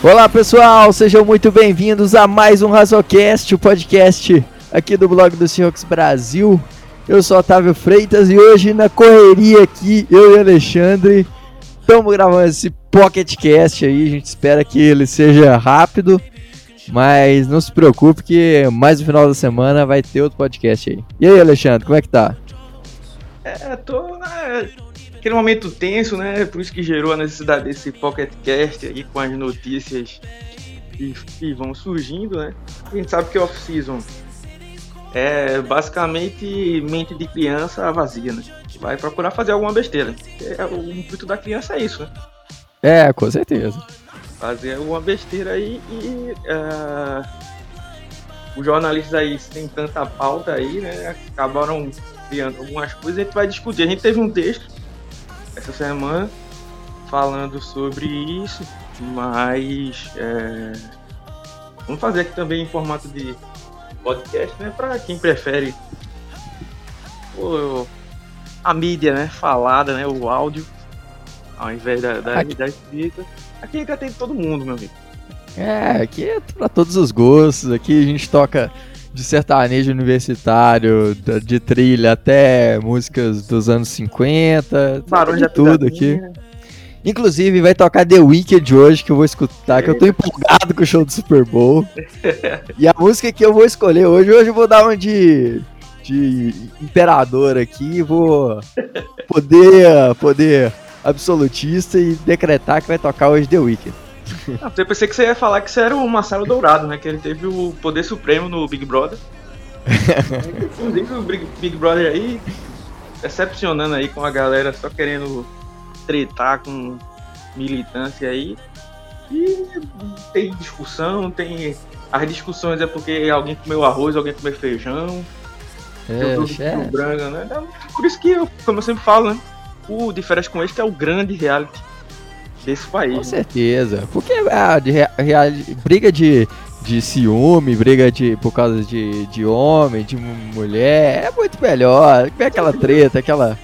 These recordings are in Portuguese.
Olá pessoal, sejam muito bem-vindos a mais um Razocast, o podcast aqui do blog do Seahawks Brasil. Eu sou Otávio Freitas e hoje na correria aqui, eu e Alexandre estamos gravando esse PocketCast aí. A gente espera que ele seja rápido, mas não se preocupe que mais no final da semana vai ter outro podcast aí. E aí, Alexandre, como é que tá? É, tô né, aquele momento tenso, né? Por isso que gerou a necessidade desse PocketCast aí com as notícias que, que vão surgindo, né? A gente sabe que off-season é basicamente mente de criança vazia, né? Vai procurar fazer alguma besteira. É, o intuito da criança é isso, né? É, com certeza. Fazer alguma besteira aí e. Uh, os jornalistas aí sem tanta pauta aí, né? Acabaram criando algumas coisas, a gente vai discutir. A gente teve um texto essa semana falando sobre isso, mas é, vamos fazer aqui também em formato de podcast, né? Para quem prefere o, a mídia, né? Falada, né? O áudio, ao invés da, da, aqui. da escrita. Aqui ainda tem todo mundo, meu amigo. É, aqui é para todos os gostos. Aqui a gente toca de sertanejo universitário, de trilha até músicas dos anos 50, Barulho de tudo aqui. Inclusive vai tocar The Wicked hoje que eu vou escutar, que eu tô empolgado com o show do Super Bowl. e a música que eu vou escolher hoje, hoje eu vou dar uma de de imperador aqui, vou poder poder absolutista e decretar que vai tocar hoje The Wicked. Eu pensei que você ia falar que você era o Marcelo Dourado, né? Que ele teve o poder supremo no Big Brother. Inclusive o Big Brother aí, decepcionando aí com a galera só querendo tretar com militância aí. E tem discussão, tem. As discussões é porque alguém comeu arroz, alguém comeu feijão. É. Branco, né? Por isso que, eu, como eu sempre falo, né? O Diferente com este é o grande reality desse país. Com né? certeza. Porque ah, de real, briga de, de ciúme, briga de, por causa de, de homem, de mulher, é muito melhor. Vê aquela treta, aquela,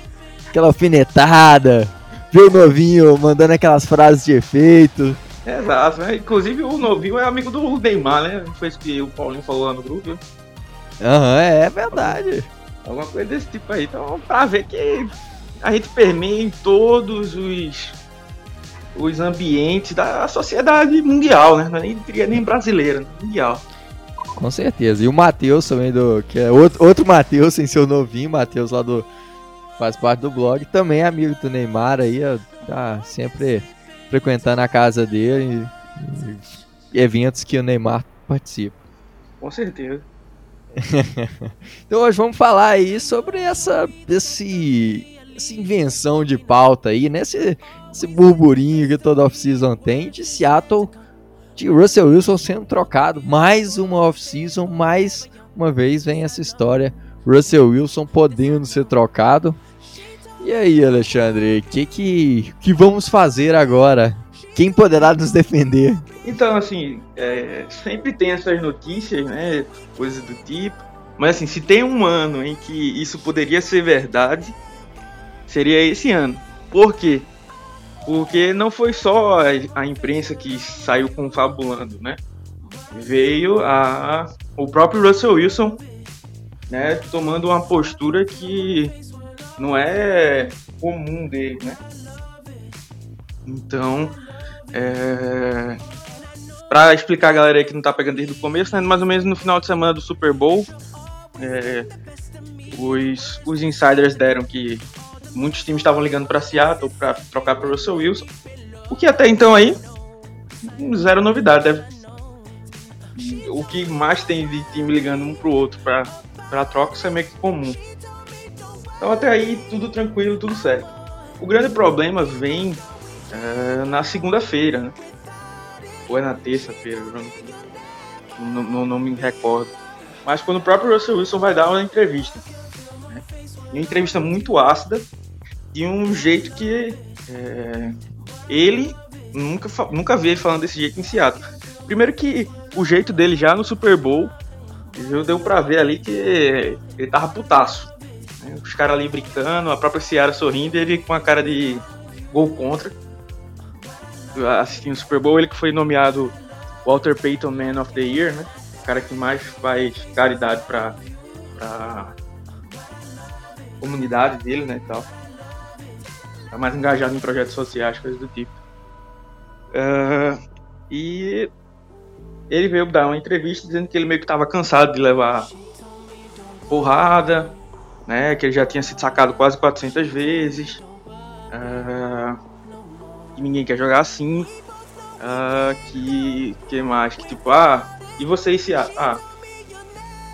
aquela alfinetada, vê o novinho mandando aquelas frases de efeito. Exato, né? Inclusive o novinho é amigo do Neymar, né? Foi isso que o Paulinho falou lá no grupo. Aham, é, é verdade. Alguma coisa desse tipo aí. Então, pra ver que a gente permeia em todos os os ambientes da sociedade mundial, né? Não é nem, nem brasileira, né? mundial. Com certeza. E o Matheus também, do, que é outro, outro Matheus, sem seu novinho, Matheus lá do. faz parte do blog, também é amigo do Neymar aí, tá sempre frequentando a casa dele e, e eventos que o Neymar participa. Com certeza. então hoje vamos falar aí sobre essa, esse, essa invenção de pauta aí, né? Esse, esse burburinho que toda off-season tem de Seattle, de Russell Wilson sendo trocado. Mais uma off-season, mais uma vez vem essa história. Russell Wilson podendo ser trocado. E aí, Alexandre, o que, que, que vamos fazer agora? Quem poderá nos defender? Então, assim, é, sempre tem essas notícias, né? Coisas do tipo. Mas, assim, se tem um ano em que isso poderia ser verdade, seria esse ano. Por quê? Porque não foi só a, imprensa que saiu confabulando, né? Veio a, o próprio Russell Wilson né, tomando uma postura que não é comum dele, né? Então, é... para explicar a galera aí que não tá pegando desde o começo, né, mais ou menos no final de semana do Super Bowl, é... os, os insiders deram que muitos times estavam ligando para Seattle para trocar para Russell Wilson. O que até então aí zero novidade. Deve... O que mais tem de time ligando um pro outro para troca isso é meio que comum. Então até aí tudo tranquilo, tudo certo. O grande problema vem é, na segunda-feira, né? Ou é na terça-feira, não, não, não, me recordo. Mas quando o próprio Russell Wilson vai dar uma entrevista. Né? Uma entrevista muito ácida, de um jeito que é, ele nunca, nunca vi ele falando desse jeito em Seattle. Primeiro que o jeito dele já no Super Bowl, deu pra ver ali que ele tava putaço. Né? Os caras ali brincando, a própria Seara sorrindo, ele com a cara de gol contra. assistindo o Super Bowl, ele que foi nomeado Walter Payton Man of the Year, né? O cara que mais faz caridade pra, pra comunidade dele, né, e tal. Tá mais engajado em projetos sociais, coisas do tipo. Uh, e ele veio dar uma entrevista dizendo que ele meio que estava cansado de levar porrada, né? Que ele já tinha sido sacado quase 400 vezes. Uh, que ninguém quer jogar assim. Uh, que, que mais? Que tipo, ah, e você e Seattle? Ah,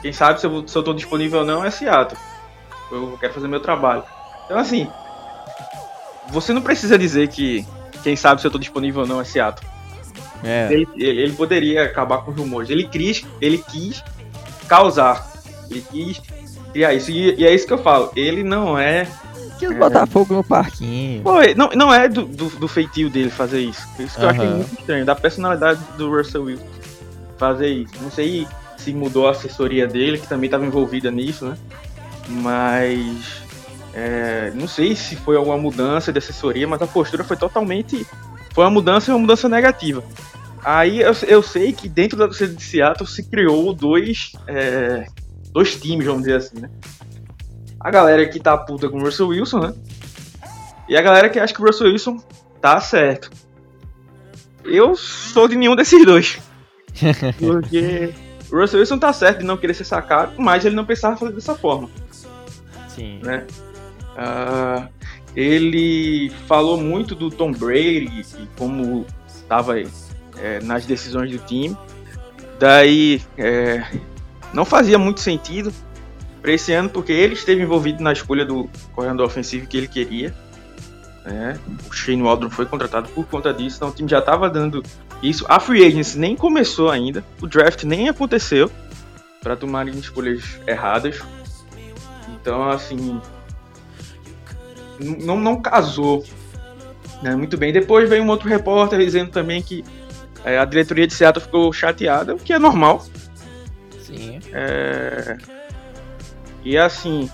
quem sabe se eu, se eu tô disponível ou não é Seattle. Eu quero fazer meu trabalho. Então, assim, você não precisa dizer que quem sabe se eu tô disponível ou não é Seattle. É. Ele, ele, poderia acabar com os rumores. Ele quis, ele quis causar. Ele quis criar isso. E, e é isso que eu falo. Ele não é. Quis é, botar fogo no parquinho. Pô, não, não é do, do, do, feitio dele fazer isso. Isso que eu achei muito estranho. Da personalidade do Russell Wilson fazer isso. Não sei se mudou a assessoria dele, que também estava envolvida nisso, né? Mas. É, não sei se foi alguma mudança de assessoria, mas a postura foi totalmente. Foi uma mudança e uma mudança negativa. Aí eu, eu sei que dentro da torcida de Seattle se criou dois, é, dois times, vamos dizer assim, né? A galera que tá puta com o Russell Wilson, né? E a galera que acha que o Russell Wilson tá certo. Eu sou de nenhum desses dois. Porque o Russell Wilson tá certo de não querer ser sacado, mas ele não pensava fazer dessa forma. Sim. Né? Uh, ele falou muito do Tom Brady e como estava é, nas decisões do time. Daí é, não fazia muito sentido para esse ano, porque ele esteve envolvido na escolha do corredor ofensivo que ele queria. Né? O Shane Waldron foi contratado por conta disso, então o time já estava dando isso. A free agency nem começou ainda, o draft nem aconteceu para tomarem escolhas erradas. Então, assim, não, não casou né, muito bem. Depois veio um outro repórter dizendo também que é, a diretoria de Seattle ficou chateada, o que é normal. Sim. É... E assim,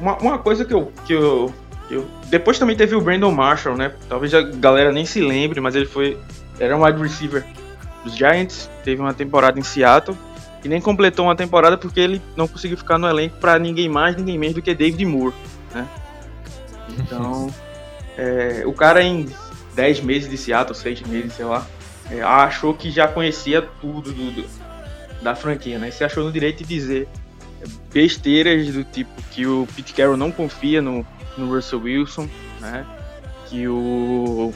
uma, uma coisa que eu, que eu, que, eu, Depois também teve o Brandon Marshall, né? Talvez a galera nem se lembre, mas ele foi. Era um wide receiver dos Giants, teve uma temporada em Seattle e nem completou uma temporada porque ele não conseguiu ficar no elenco para ninguém mais, ninguém menos do que David Moore, né? Então, é, o cara em 10 meses de Seattle, 6 meses, sei lá, é, achou que já conhecia tudo do, do, da franquia, né? Se achou no direito de dizer besteiras do tipo que o Pete Carroll não confia no, no Russell Wilson, né? Que o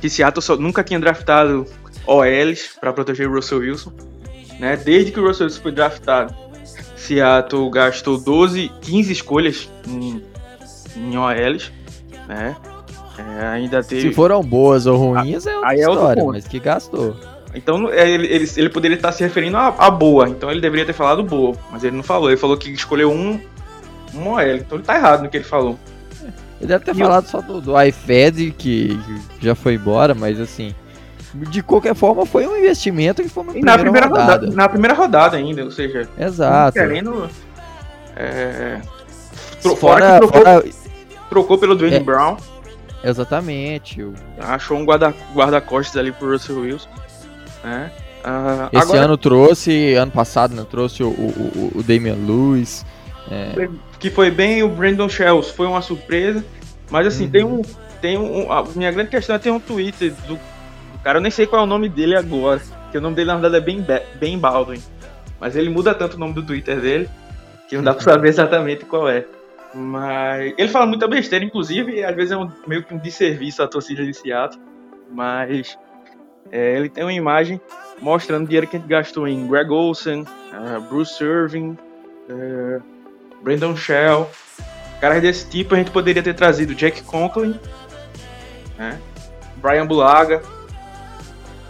que Seattle só, nunca tinha draftado OLs para proteger o Russell Wilson, né? Desde que o Russell Wilson foi draftado, Seattle gastou 12, 15 escolhas em, em OLs, né? É, ainda teve... Se foram boas ou ruins, é outra Aí história, é mas que gastou. Então é, ele, ele, ele poderia estar se referindo a, a, boa, então ele deveria ter falado boa, mas ele não falou, ele falou que escolheu um, um OL, então ele tá errado no que ele falou. Ele deve ter e falado eu... só do, do iFed, que já foi embora, mas assim, de qualquer forma foi um investimento que foi uma primeira, na primeira rodada. rodada. Na primeira rodada ainda, ou seja, Exato. querendo. É, fora, fora, que trocou, fora... trocou pelo Dwayne é, Brown. Exatamente. Achou um guarda-costas guarda ali pro Russell Wilson. Né? Uh, Esse agora... ano trouxe, ano passado né, trouxe o, o, o Damian Lewis. É... Que foi bem o Brandon Shells, foi uma surpresa. Mas assim, uhum. tem um. Tem um. A minha grande questão é ter um Twitter do, do, cara, eu nem sei qual é o nome dele agora. Que o nome dele na verdade é Ben, ben Baldwin. Mas ele muda tanto o nome do Twitter dele que não dá pra saber exatamente qual é. Mas ele fala muita besteira, inclusive, às vezes é um, meio que um desserviço à torcida de Seattle. Mas é, ele tem uma imagem mostrando o dinheiro que a gente gastou em Greg Olsen, uh, Bruce Irving, uh, Brandon Shell. Caras desse tipo a gente poderia ter trazido Jack Conklin, né? Brian Bulaga,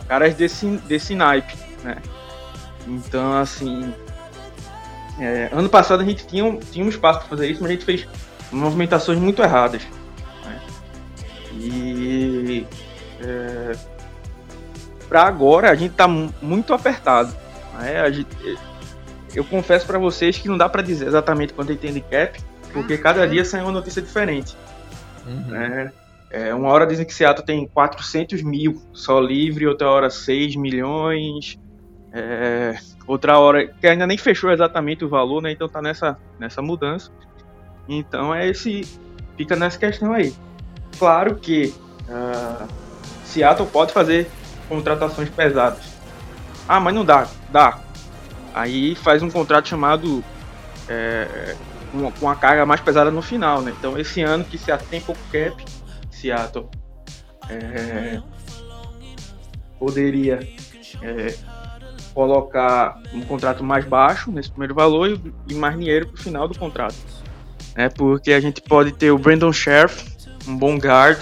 caras desse, desse naipe, né? Então, assim, é, ano passado a gente tinha, tinha um espaço para fazer isso, mas a gente fez movimentações muito erradas. Né? E é, para agora a gente está muito apertado. Né? Gente, eu confesso para vocês que não dá para dizer exatamente quanto tem de cap, porque cada dia sai uma notícia diferente. Uhum. Né? É, uma hora dizem que Seattle tem 400 mil só livre, outra hora 6 milhões. É, outra hora, que ainda nem fechou exatamente o valor, né? Então tá nessa, nessa mudança. Então é esse. Fica nessa questão aí. Claro que uh, Seattle pode fazer contratações pesadas. Ah, mas não dá. Dá. Aí faz um contrato chamado. É, com, com a carga mais pesada no final, né? Então esse ano que Seattle tem pouco cap, Seattle é, poderia é, colocar um contrato mais baixo nesse primeiro valor e, mais dinheiro para o final do contrato. É porque a gente pode ter o Brandon Sheriff, um bom guard,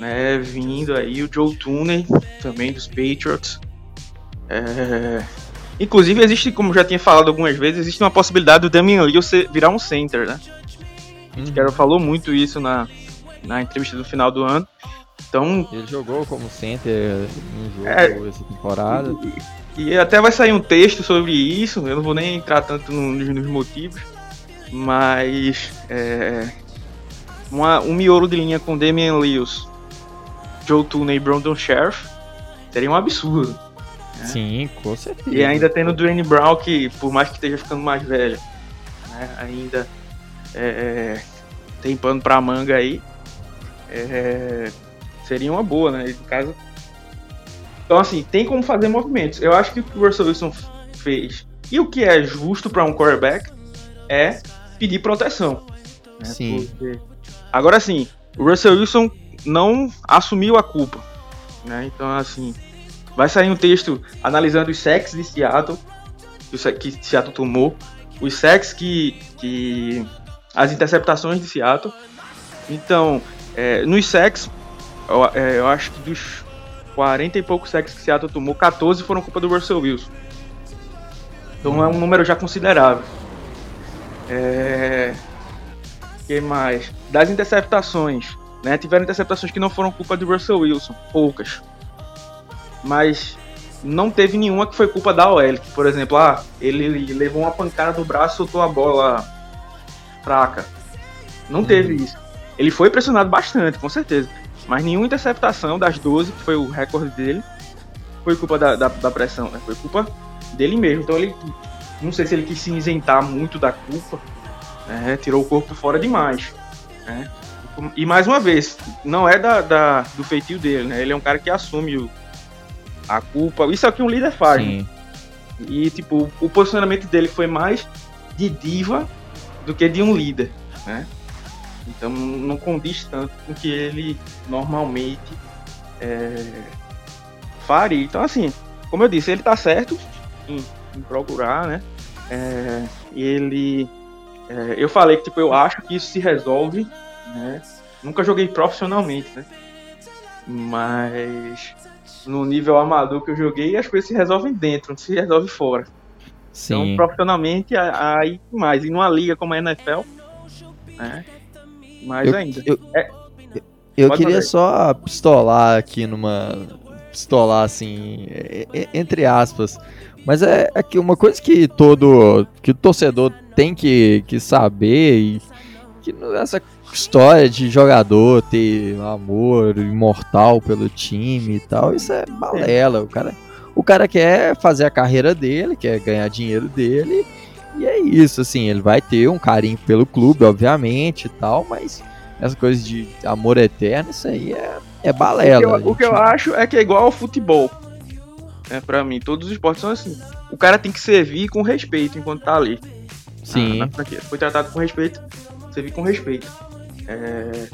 né, vindo aí, o Joe Tooney, também dos Patriots. É... Inclusive, existe, como já tinha falado algumas vezes, existe uma possibilidade do Damian Lillard virar um center, né? Uhum. O cara falou muito isso na, na entrevista do final do ano. Então, ele jogou como center em jogo é, essa temporada. E até vai sair um texto sobre isso, eu não vou nem entrar tanto nos, nos motivos, mas é, uma, um miolo de linha com Damian Lewis, Joe Tooney e Brandon Sheriff seria um absurdo. Né? Sim, com certeza. E ainda tendo o Dwayne Brown, que por mais que esteja ficando mais velho, né, ainda é, é tem pano pra manga aí, é, seria uma boa, né? No caso, então, assim, tem como fazer movimentos. Eu acho que o que o Russell Wilson fez e o que é justo para um quarterback é pedir proteção. Né? Sim. Porque... Agora, sim, o Russell Wilson não assumiu a culpa. Né? Então, assim, vai sair um texto analisando os sacks de Seattle, que Seattle tomou, os sacks que, que. as interceptações de Seattle. Então, é, nos sacks, eu, é, eu acho que dos 40 e poucos sacks que Seattle tomou, 14 foram culpa do Russell Wilson. Então é um número já considerável. É... que mais? Das interceptações, né? Tiveram interceptações que não foram culpa do Russell Wilson, poucas. Mas não teve nenhuma que foi culpa da OL. Por exemplo, ah, ele levou uma pancada no braço e soltou a bola fraca. Não teve uhum. isso. Ele foi pressionado bastante, com certeza. Mas nenhuma interceptação das 12, que foi o recorde dele, foi culpa da, da, da pressão, né? Foi culpa dele mesmo. Então ele. Não sei se ele quis se isentar muito da culpa, né? tirou o corpo fora demais. Né? E mais uma vez, não é da, da, do feitio dele, né? Ele é um cara que assume o, a culpa. Isso é o que um líder faz. Né? E tipo, o posicionamento dele foi mais de diva do que de um líder, né? Então não condiz tanto com o que ele normalmente é, faria. Então, assim, como eu disse, ele tá certo em, em procurar, né? É, ele. É, eu falei que tipo, eu acho que isso se resolve, né? Nunca joguei profissionalmente, né? Mas no nível amador que eu joguei, as coisas se resolvem dentro, não se resolve fora. Sim. Então, profissionalmente, aí mais. E numa liga como a NFL, né? Mais eu, ainda. Eu, é, eu queria fazer. só pistolar aqui numa. Pistolar assim, entre aspas. Mas é, é que uma coisa que todo. que o torcedor tem que, que saber e que essa história de jogador ter amor imortal pelo time e tal, isso é balela. O cara, o cara quer fazer a carreira dele, quer ganhar dinheiro dele e é isso, assim, ele vai ter um carinho pelo clube, obviamente e tal, mas essa coisa de amor eterno, isso aí é, é balela. O que, eu, o que eu acho é que é igual ao futebol. É, pra mim, todos os esportes são assim. O cara tem que servir com respeito enquanto tá ali. Sim. Ah, Foi tratado com respeito, servir com respeito. É...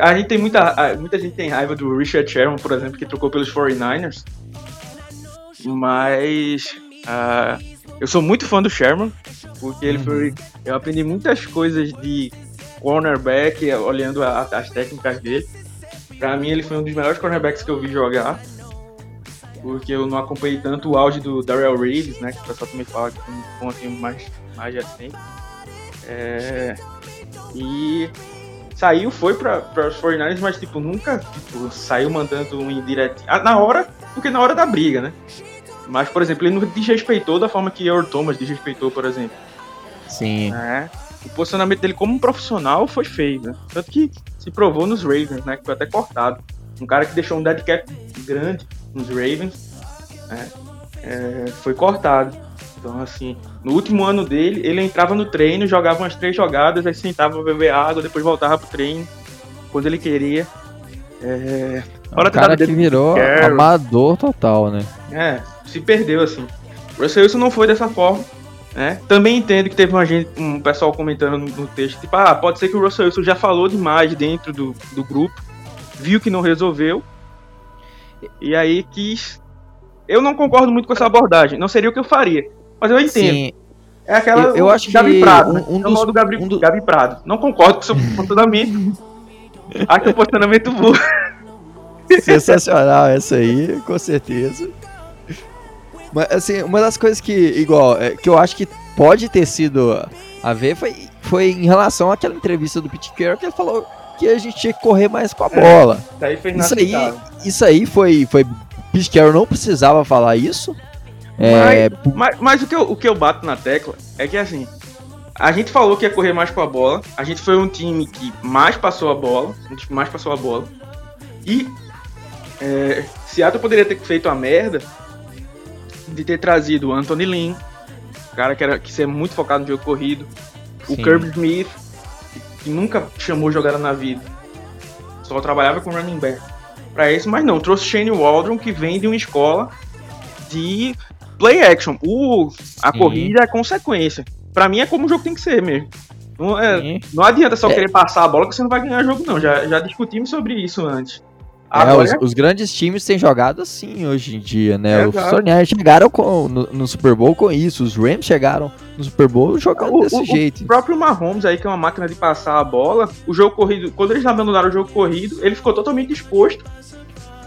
A gente tem muita, muita gente tem raiva do Richard Sherman, por exemplo, que trocou pelos 49ers. Mas uh, eu sou muito fã do Sherman, porque ele foi. Uhum. Eu aprendi muitas coisas de cornerback, olhando a, as técnicas dele. Pra mim, ele foi um dos melhores cornerbacks que eu vi jogar. Porque eu não acompanhei tanto o auge do Darrell Reeves, né? Que o pessoal também fala que foi um assim, mais, mais recente. É, e saiu, foi para os 49ers, mas tipo, nunca tipo, saiu mandando um indireto. Ah, na hora, porque na hora da briga, né? Mas, por exemplo, ele não desrespeitou da forma que Earl Thomas desrespeitou, por exemplo. Sim. É. O posicionamento dele como um profissional foi feio, né? Tanto que se provou nos Ravens, né? Que foi até cortado. Um cara que deixou um dead cap grande nos Ravens, né? É, foi cortado. Então, assim, no último ano dele, ele entrava no treino, jogava umas três jogadas, aí sentava pra beber água, depois voltava pro treino, quando ele queria. É, o cara que virou amador total, né? É, se perdeu, assim. O Russell Wilson não foi dessa forma. Né? Também entendo que teve uma gente, um pessoal comentando no, no, texto, tipo, ah, pode ser que o Russell Wilson já falou demais dentro do, do grupo, viu que não resolveu, e aí quis. Eu não concordo muito com essa abordagem, não seria o que eu faria, mas eu entendo. Sim. É aquela. Eu, eu acho Gabi que Prado, um, né? um dos, do Gabi, um do... Gabi Prado. Não concordo com o seu posicionamento. Acho que é um posicionamento burro. Sensacional essa aí, com certeza. Mas, assim, uma das coisas que, igual, é, que eu acho que pode ter sido a ver foi, foi em relação àquela entrevista do Pete Carroll que ele falou que a gente tinha que correr mais com a é, bola. É, isso, aí, isso aí foi, foi. Pete Carroll não precisava falar isso. É... Mas, mas, mas, o, que eu, o que eu bato na tecla é que assim. A gente falou que ia correr mais com a bola. A gente foi um time que mais passou a bola. Um time que mais passou a bola. E é, Seattle poderia ter feito a merda de ter trazido o Anthony Lynn, cara que era que ser muito focado no jogo corrido, Sim. o Kirby Smith, que nunca chamou jogada na vida, só trabalhava com running back. Para isso, mas não, trouxe Shane Waldron que vem de uma escola de play action. O, a Sim. corrida é consequência. Para mim é como o jogo tem que ser mesmo. Não, é, não adianta só é. querer passar a bola que você não vai ganhar jogo, não. Já, já discutimos sobre isso antes. É, os, os, grandes times têm jogado assim hoje em dia, né? É, os Fortnite chegaram com, no, no, Super Bowl com isso, os Rams chegaram no Super Bowl jogando o, desse o, jeito. O próprio Mahomes aí, que é uma máquina de passar a bola, o jogo corrido, quando eles abandonaram o jogo corrido, ele ficou totalmente disposto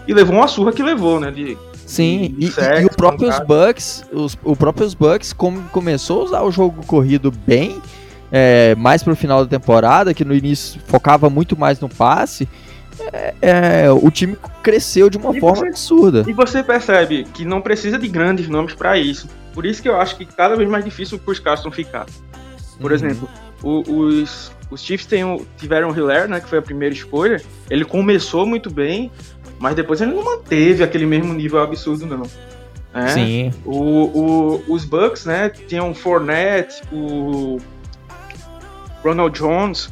e levou uma surra que levou, né? De, Sim, de e, sexo, e, o próprio Bucks, os, o próprio Bucks como começou a usar o jogo corrido bem, é, mais pro final da temporada, que no início focava muito mais no passe, é, é, o time cresceu de uma e forma você, absurda. E você percebe que não precisa de grandes nomes para isso. Por isso que eu acho que cada vez mais difícil para os Carson ficar. Por uhum. exemplo, o, os, os Chiefs tem, tiveram o Hiller, né, que foi a primeira escolha. Ele começou muito bem, mas depois ele não manteve aquele mesmo nível absurdo, não. É? Sim. O, o, os Bucks, né, tinham o Fournette, o Ronald Jones,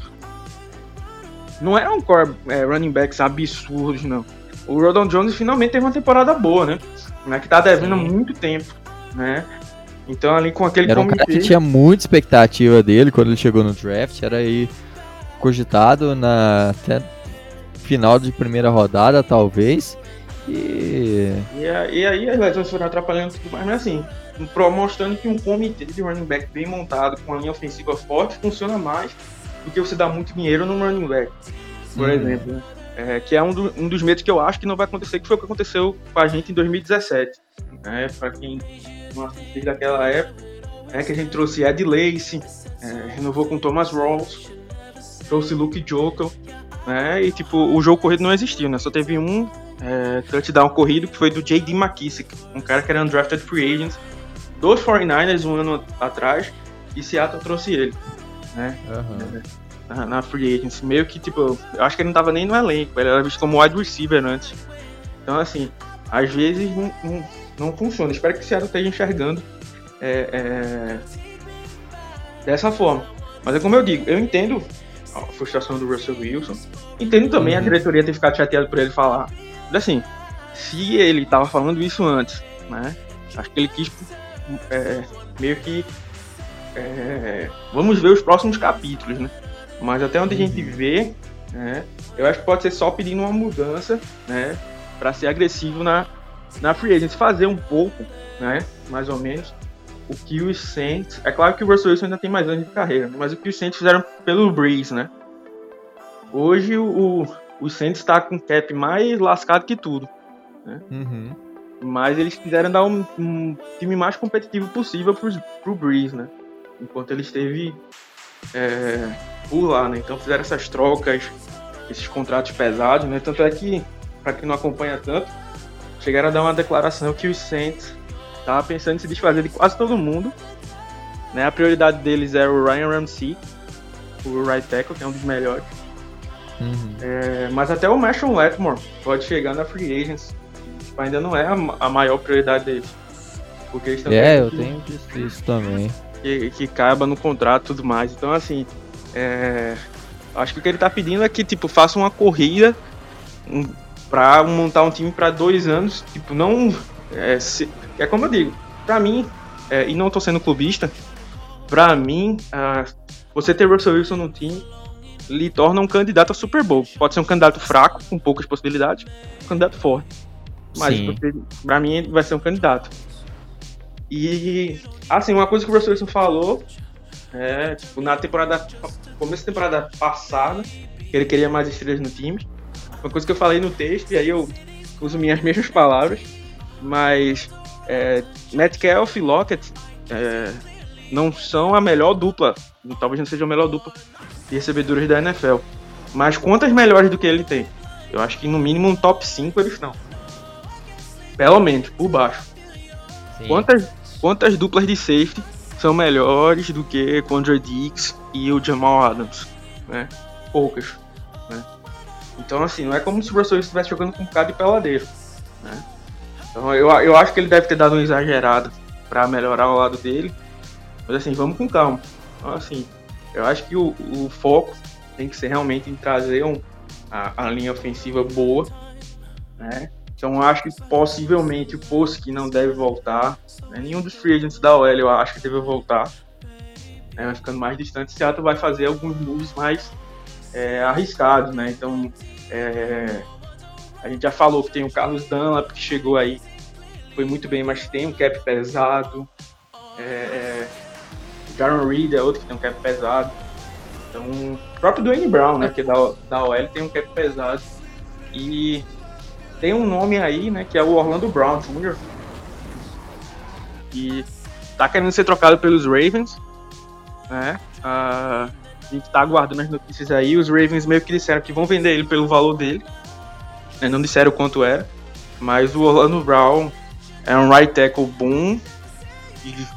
não eram core é, running backs absurdos, não. O Rodon Jones finalmente teve uma temporada boa, né? né que tá devendo Sim. muito tempo, né? Então ali com aquele Era um cara que tinha muita expectativa dele quando ele chegou no draft, era aí cogitado na até final de primeira rodada, talvez. E, e, e aí as lesões foram atrapalhando tudo mais, mas assim, mostrando que um comitê de running back bem montado, com a linha ofensiva forte, funciona mais do que você dá muito dinheiro no running back, por hum. exemplo. Né? É, que é um, do, um, dos medos que eu acho que não vai acontecer, que foi o que aconteceu com a gente em 2017. Né? Para quem não assistiu daquela época, é que a gente trouxe Ed Lace, é, renovou com Thomas Rawls, trouxe Luke Jokel, né? E tipo, o jogo corrido não existiu, né? Só teve um é, touchdown corrido que foi do J.D. McKissick, um cara que era undrafted free agent dos 49ers um ano atrás, e Seattle trouxe ele né? Uhum. Na, na free agency. Meio que, tipo, eu acho que ele não tava nem no elenco, ele era visto como wide receiver antes. Então, assim, às vezes não, não, não funciona. Espero que o Seattle esteja enxergando é, é, dessa forma. Mas é como eu digo, eu entendo a frustração do Russell Wilson. Entendo também uhum. a diretoria ter ficado chateada por ele falar. Mas assim, se ele tava falando isso antes, né? Acho que ele quis é, meio que é, vamos ver os próximos capítulos, né? Mas até onde a gente uhum. vê, né, eu acho que pode ser só pedindo uma mudança, né? Para ser agressivo na, na free agency, fazer um pouco, né? Mais ou menos, o que os Saints. É claro que o Russell Wilson ainda tem mais anos de carreira, mas o que os Saints fizeram pelo Breeze, né? Hoje o, o Saints está com cap mais lascado que tudo. Né? Uhum. Mas eles quiseram dar um, um, time mais competitivo possível pro, pro Breeze, né? Enquanto ele esteve é, por lá, né? Então fizeram essas trocas, esses contratos pesados, né? Tanto é que, para quem não acompanha tanto, chegaram a dar uma declaração que os Saints estavam pensando em se desfazer de quase todo mundo. Né? A prioridade deles era o Ryan Ramsey, o right tackle, que é um dos melhores. Uhum. É, mas até o Marshall Letmore pode chegar na Free Agents. Tipo, ainda não é a, a maior prioridade dele. Porque eles É, eu tenho visto isso também. Que, que caiba no contrato e tudo mais. Então, assim, é, acho que o que ele tá pedindo é que, tipo, faça uma corrida um, pra montar um time para dois anos. Tipo, não. É, se, é como eu digo, pra mim, é, e não tô sendo clubista, pra mim, você ter Russell Wilson no time lhe torna um candidato a Super Bowl. Pode ser um candidato fraco, com poucas possibilidades, um candidato forte. Mas para mim vai ser um candidato. E assim, uma coisa que o Russell Wilson falou é, tipo, na temporada começo da temporada passada, que ele queria mais estrelas no time. Uma coisa que eu falei no texto e aí eu uso minhas mesmas palavras, mas é, Metcalf e Lockett é, não são a melhor dupla, talvez não seja a melhor dupla de recebedores da NFL. Mas quantas melhores do que ele tem? Eu acho que no mínimo um top 5 eles estão. Pelo menos, por baixo. Quantas, quantas duplas de safety são melhores do que Condra Dix e o Jamal Adams? Né? Poucas. Né? Então, assim, não é como se o Russell estivesse jogando com um cara de peladeiro. Né? Então, eu, eu acho que ele deve ter dado uma exagerada para melhorar o lado dele. Mas, assim, vamos com calma. Então, assim, eu acho que o, o foco tem que ser realmente em trazer um, a, a linha ofensiva boa, né? Então acho que possivelmente o Post não deve voltar, né? nenhum dos free agents da OL eu acho que deve voltar, né? vai ficando mais distante. Seattle vai fazer alguns moves mais é, arriscados, né? Então é, a gente já falou que tem o Carlos Dunlap que chegou aí, foi muito bem, mas tem um cap pesado. É, é Jaron Reed é outro que tem um cap pesado. Então, o próprio Dwayne Brown, né, que da, da OL, tem um cap pesado. E tem um nome aí, né, que é o Orlando Brown Jr. E tá querendo ser trocado pelos Ravens, né? Uh, a gente tá aguardando as notícias aí. Os Ravens meio que disseram que vão vender ele pelo valor dele. Né, não disseram quanto era. Mas o Orlando Brown é um right tackle bom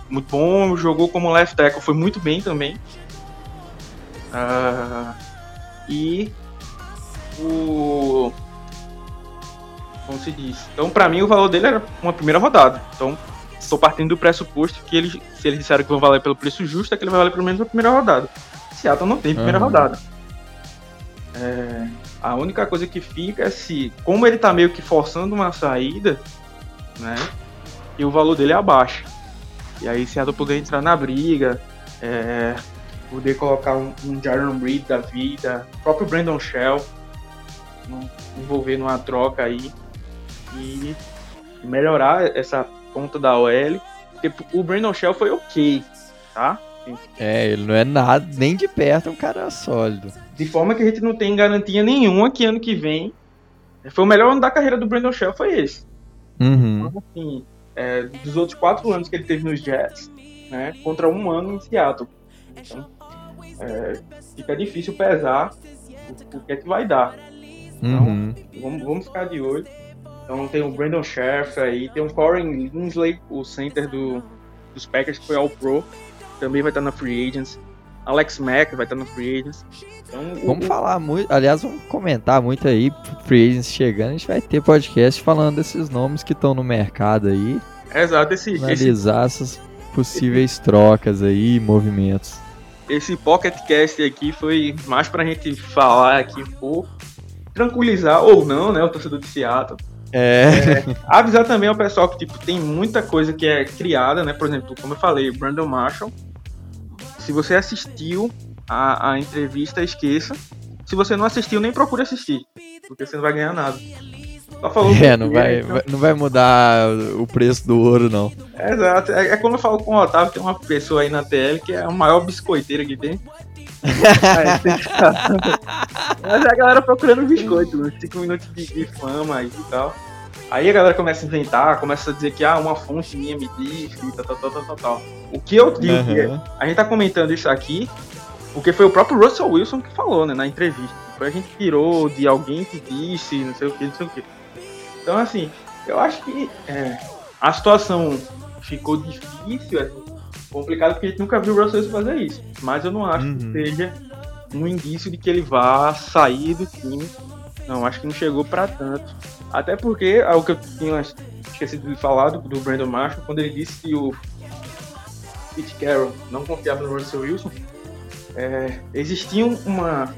muito bom, jogou como left tackle, foi muito bem também. Uh, e o. Como se diz? Então, para mim, o valor dele era uma primeira rodada. Então, estou partindo do pressuposto que eles, se eles disseram que vão valer pelo preço justo, é que ele vai valer pelo menos a primeira rodada. Seattle não tem primeira uhum. rodada. É, a única coisa que fica é se, como ele tá meio que forçando uma saída, né? E o valor dele é abaixo. E aí Seattle poder entrar na briga, é, poder colocar um, um Jaron Reed da vida, próprio Brandon Shell, envolver numa troca aí e melhorar essa ponta da OL. Porque o Brandon Shell foi ok, tá? É, ele não é nada, nem de perto, é um cara sólido. De forma que a gente não tem garantia nenhuma que ano que vem. Foi o melhor ano da carreira do Brandon Shell, foi esse. Uhum. Então, assim, é, dos outros quatro anos que ele teve nos Jets, né, contra um ano em Seattle. Então, é, fica difícil pesar o, o, que é que vai dar. Então, uhum. vamos, vamos ficar de olho. Então tem o Brandon Scherf aí, tem o Corey Linsley, o center do, dos Packers, que foi ao Pro, também vai estar na Free Agents. Alex Mack vai estar na Free Agents. Então, vamos o... falar muito, aliás, vamos comentar muito aí, Free Agents chegando, a gente vai ter podcast falando desses nomes que estão no mercado aí. Exato, esse. Analisar esse... essas possíveis trocas aí, movimentos. Esse Pocket Cast aqui foi mais pra gente falar aqui um pouco, tranquilizar ou não, né, o torcedor de Seattle. É. é. Avisar também ao pessoal que tipo, tem muita coisa que é criada, né? Por exemplo, como eu falei, Brandon Marshall. Se você assistiu a, a entrevista, esqueça. Se você não assistiu, nem procure assistir, porque você não vai ganhar nada. Só falou é, não vai, então... não vai mudar o preço do ouro, não. É, exato. É, é como eu falo com o Otávio, tem uma pessoa aí na TL que é a maior biscoiteira que tem. Mas é a galera procurando biscoito, 5 minutos de, de fama e tal. Aí a galera começa a inventar, começa a dizer que ah, uma fonte minha me disse, tal, tal, tal, tal, tal. O que eu digo uhum. a gente tá comentando isso aqui porque foi o próprio Russell Wilson que falou, né, na entrevista. Foi a gente tirou de alguém que disse, não sei o que, não sei o que. Então, assim, eu acho que é, a situação ficou difícil, assim, complicado, porque a gente nunca viu o Russell fazer isso. Mas eu não acho uhum. que seja um indício de que ele vá sair do time. Não, acho que não chegou para tanto. Até porque, algo que eu tinha esquecido de falar do, do Brandon Marshall, quando ele disse que o Pete Carroll não confiava no Russell Wilson, é, existia uma,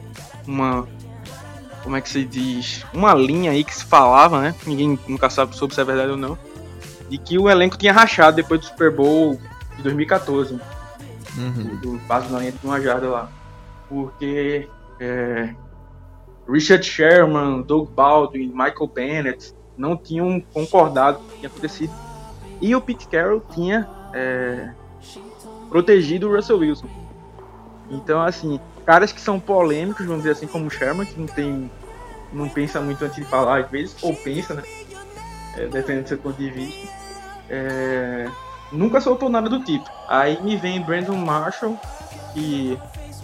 uma como é que se diz, uma linha aí que se falava, né? Ninguém nunca sabe sobre se é verdade ou não, de que o elenco tinha rachado depois do Super Bowl de 2014, uhum. do passo na linha de uma jarda lá, porque é, Richard Sherman, Doug Baldwin, Michael Bennett não tinham concordado com o que tinha acontecido e o Pete Carroll tinha é, protegido o Russell Wilson. Então, assim, caras que são polêmicos, vamos dizer assim, como o Sherman, que não tem. não pensa muito antes de falar, às vezes, ou pensa, né? É, dependendo do seu ponto de vista. É, nunca soltou nada do tipo. Aí me vem Brandon Marshall, que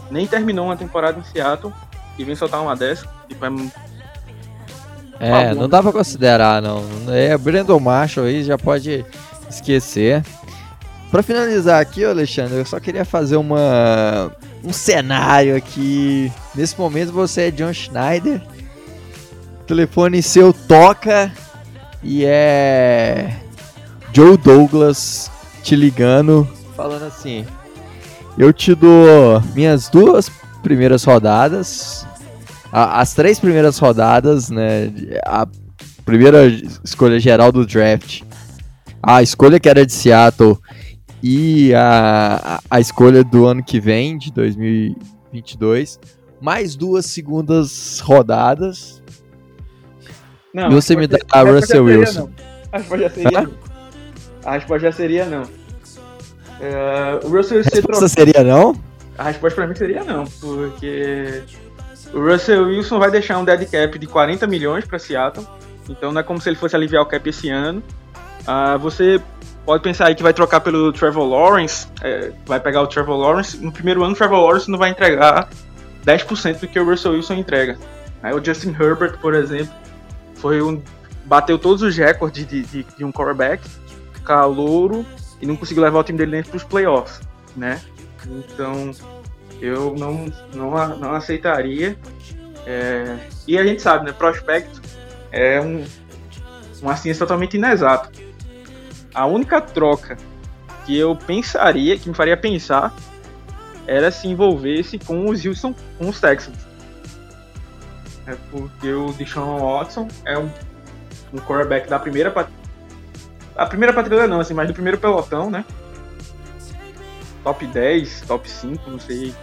nem terminou uma temporada em Seattle, e vem soltar uma dessa. Tipo, é, é não dá pra considerar, não. É, Brandon Marshall aí já pode esquecer. Pra finalizar aqui, Alexandre, eu só queria fazer uma um cenário aqui. Nesse momento você é John Schneider. O telefone seu toca e é Joe Douglas te ligando, falando assim: Eu te dou minhas duas primeiras rodadas, as três primeiras rodadas, né? A primeira escolha geral do draft, a escolha que era de Seattle e a, a escolha do ano que vem, de 2022, mais duas segundas rodadas. Não, e você me dá a Russell Wilson. A resposta já seria não. A resposta já seria não. Uh, o Russell Wilson a resposta seria não? A resposta pra mim seria não, porque o Russell Wilson vai deixar um dead cap de 40 milhões para Seattle, então não é como se ele fosse aliviar o cap esse ano. Uh, você pode pensar aí que vai trocar pelo Trevor Lawrence, é, vai pegar o Trevor Lawrence. No primeiro ano, o Trevor Lawrence não vai entregar 10% do que o Russell Wilson entrega. Aí o Justin Herbert, por exemplo, foi um, bateu todos os recordes de, de, de um quarterback, calouro, e não conseguiu levar o time dele dentro para os playoffs, né? Então, eu não, não, não aceitaria. É, e a gente sabe, né? Prospecto é um, uma ciência totalmente inexata a única troca que eu pensaria, que me faria pensar, era se envolvesse com os Houston, com os Texans. É porque o Deshaun Watson é um, um quarterback da primeira a primeira patrulha não, assim, mas do primeiro pelotão, né? Top 10, top 5, não sei.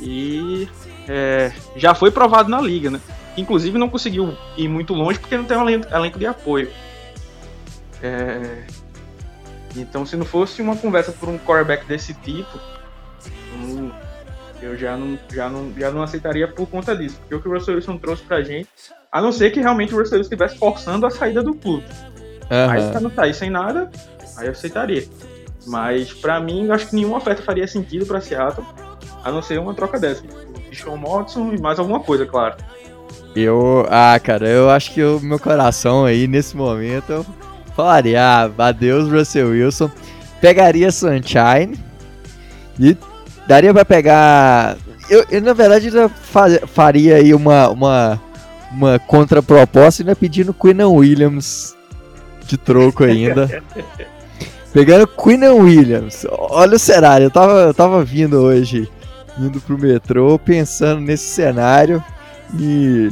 E é, já foi provado na liga, né? Inclusive não conseguiu ir muito longe porque não tem um elenco, de apoio. É... Então, se não fosse uma conversa por um quarterback desse tipo, eu já não, já não, já não aceitaria por conta disso. Porque o que o Russell Wilson trouxe pra gente, a não ser que realmente o Russell Wilson estivesse forçando a saída do clube. Uhum. Aí, se não sair sem nada, aí eu aceitaria. Mas, pra mim, eu acho que nenhuma oferta faria sentido pra Seattle, a não ser uma troca dessa. Sean Watson e mais alguma coisa, claro. Eu, ah, cara, eu acho que o meu coração aí, nesse momento, falaria, ah, adeus Russell Wilson, pegaria Sunshine e daria para pegar. Eu, eu, na verdade ainda faria aí uma, uma, uma contraproposta ainda pedindo Quinn Williams de troco ainda. Pegando Quinn Williams. Olha o cenário, eu tava, eu tava vindo hoje, indo pro metrô, pensando nesse cenário e.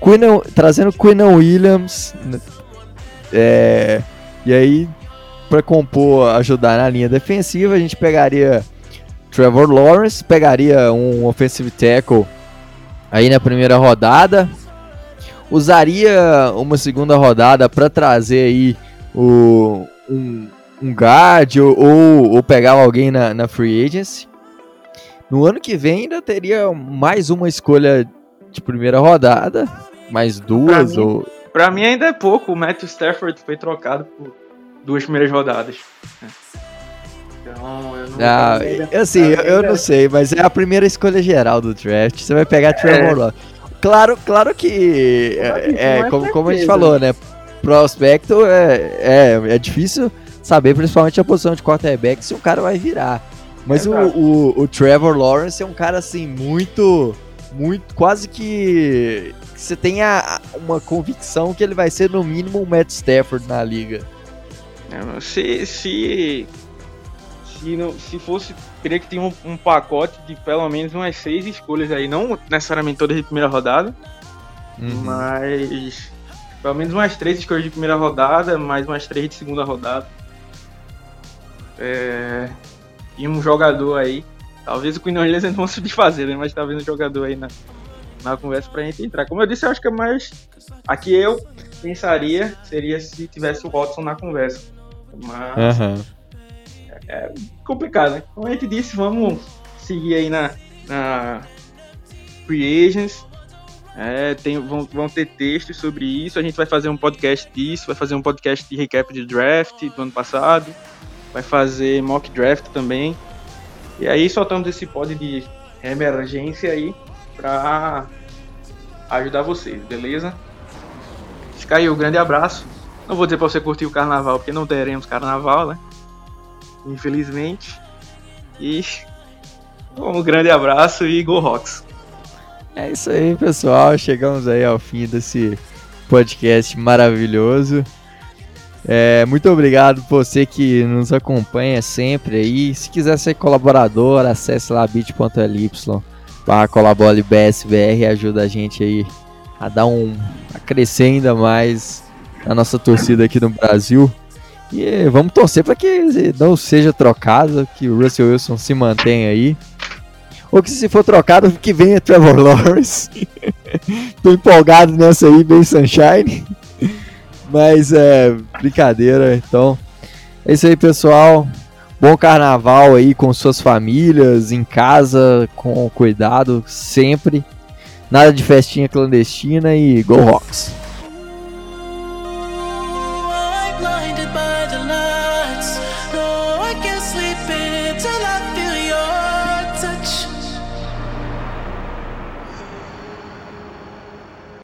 Queen, trazendo Quinn Williams é, e aí, para compor, ajudar na linha defensiva, a gente pegaria Trevor Lawrence, pegaria um offensive tackle aí na primeira rodada, usaria uma segunda rodada para trazer aí o, um, um guard ou, ou, pegar alguém na, na free agency. No ano que vem ainda teria mais uma escolha de primeira rodada, mais duas ou Pra mim ainda é pouco. O Matthew Stafford foi trocado por duas primeiras rodadas. Então, eu não. Ah, assim, eu, eu, não sei, mas é a primeira escolha geral do draft. Você vai pegar Trevor é. Claro, claro que. É, é como, como a gente falou, né? Prospecto é, é, é difícil saber, principalmente a posição de quarterback, se o cara vai virar. Mas o, o, o, Trevor Lawrence é um cara assim, muito. Muito. Quase que. Você tem a, uma convicção que ele vai ser no mínimo um Matt Stafford na liga. É, se. Se, se, não, se fosse. Teria que ter um, um pacote de pelo menos umas seis escolhas aí. Não necessariamente todas de primeira rodada. Uhum. Mas. Pelo menos umas três escolhas de primeira rodada, mais umas três de segunda rodada. É, e um jogador aí. Talvez o Queen Orleans não se desfazer, né? Mas talvez um jogador aí na, na conversa pra gente entrar. Como eu disse, eu acho que é mais. Aqui eu pensaria seria se tivesse o Watson na conversa. Mas. Uhum. É, complicado, né? Como a gente disse, vamos seguir aí na, na Free Agents. É, tem, vão, vão ter textos sobre isso. A gente vai fazer um podcast disso, vai fazer um podcast de recap de draft do ano passado vai fazer mock draft também. E aí soltamos esse pod de emergência aí para ajudar vocês, beleza? Fica aí, um grande abraço. Não vou dizer para você curtir o carnaval, porque não teremos carnaval, né? Infelizmente. E um grande abraço e Go Rocks. É isso aí, pessoal. Chegamos aí ao fim desse podcast maravilhoso. É, muito obrigado por você que nos acompanha sempre aí. Se quiser ser colaborador, acesse lá bit.ly barra colaborebsbr e ajuda a gente aí a dar um. a crescer ainda mais a nossa torcida aqui no Brasil. E vamos torcer para que não seja trocado, que o Russell Wilson se mantenha aí. Ou que se for trocado, que venha Trevor Lawrence. Tô empolgado nessa aí, bem Sunshine. Mas é brincadeira, então. É isso aí, pessoal. Bom carnaval aí com suas famílias, em casa, com cuidado, sempre. Nada de festinha clandestina e Go Rocks!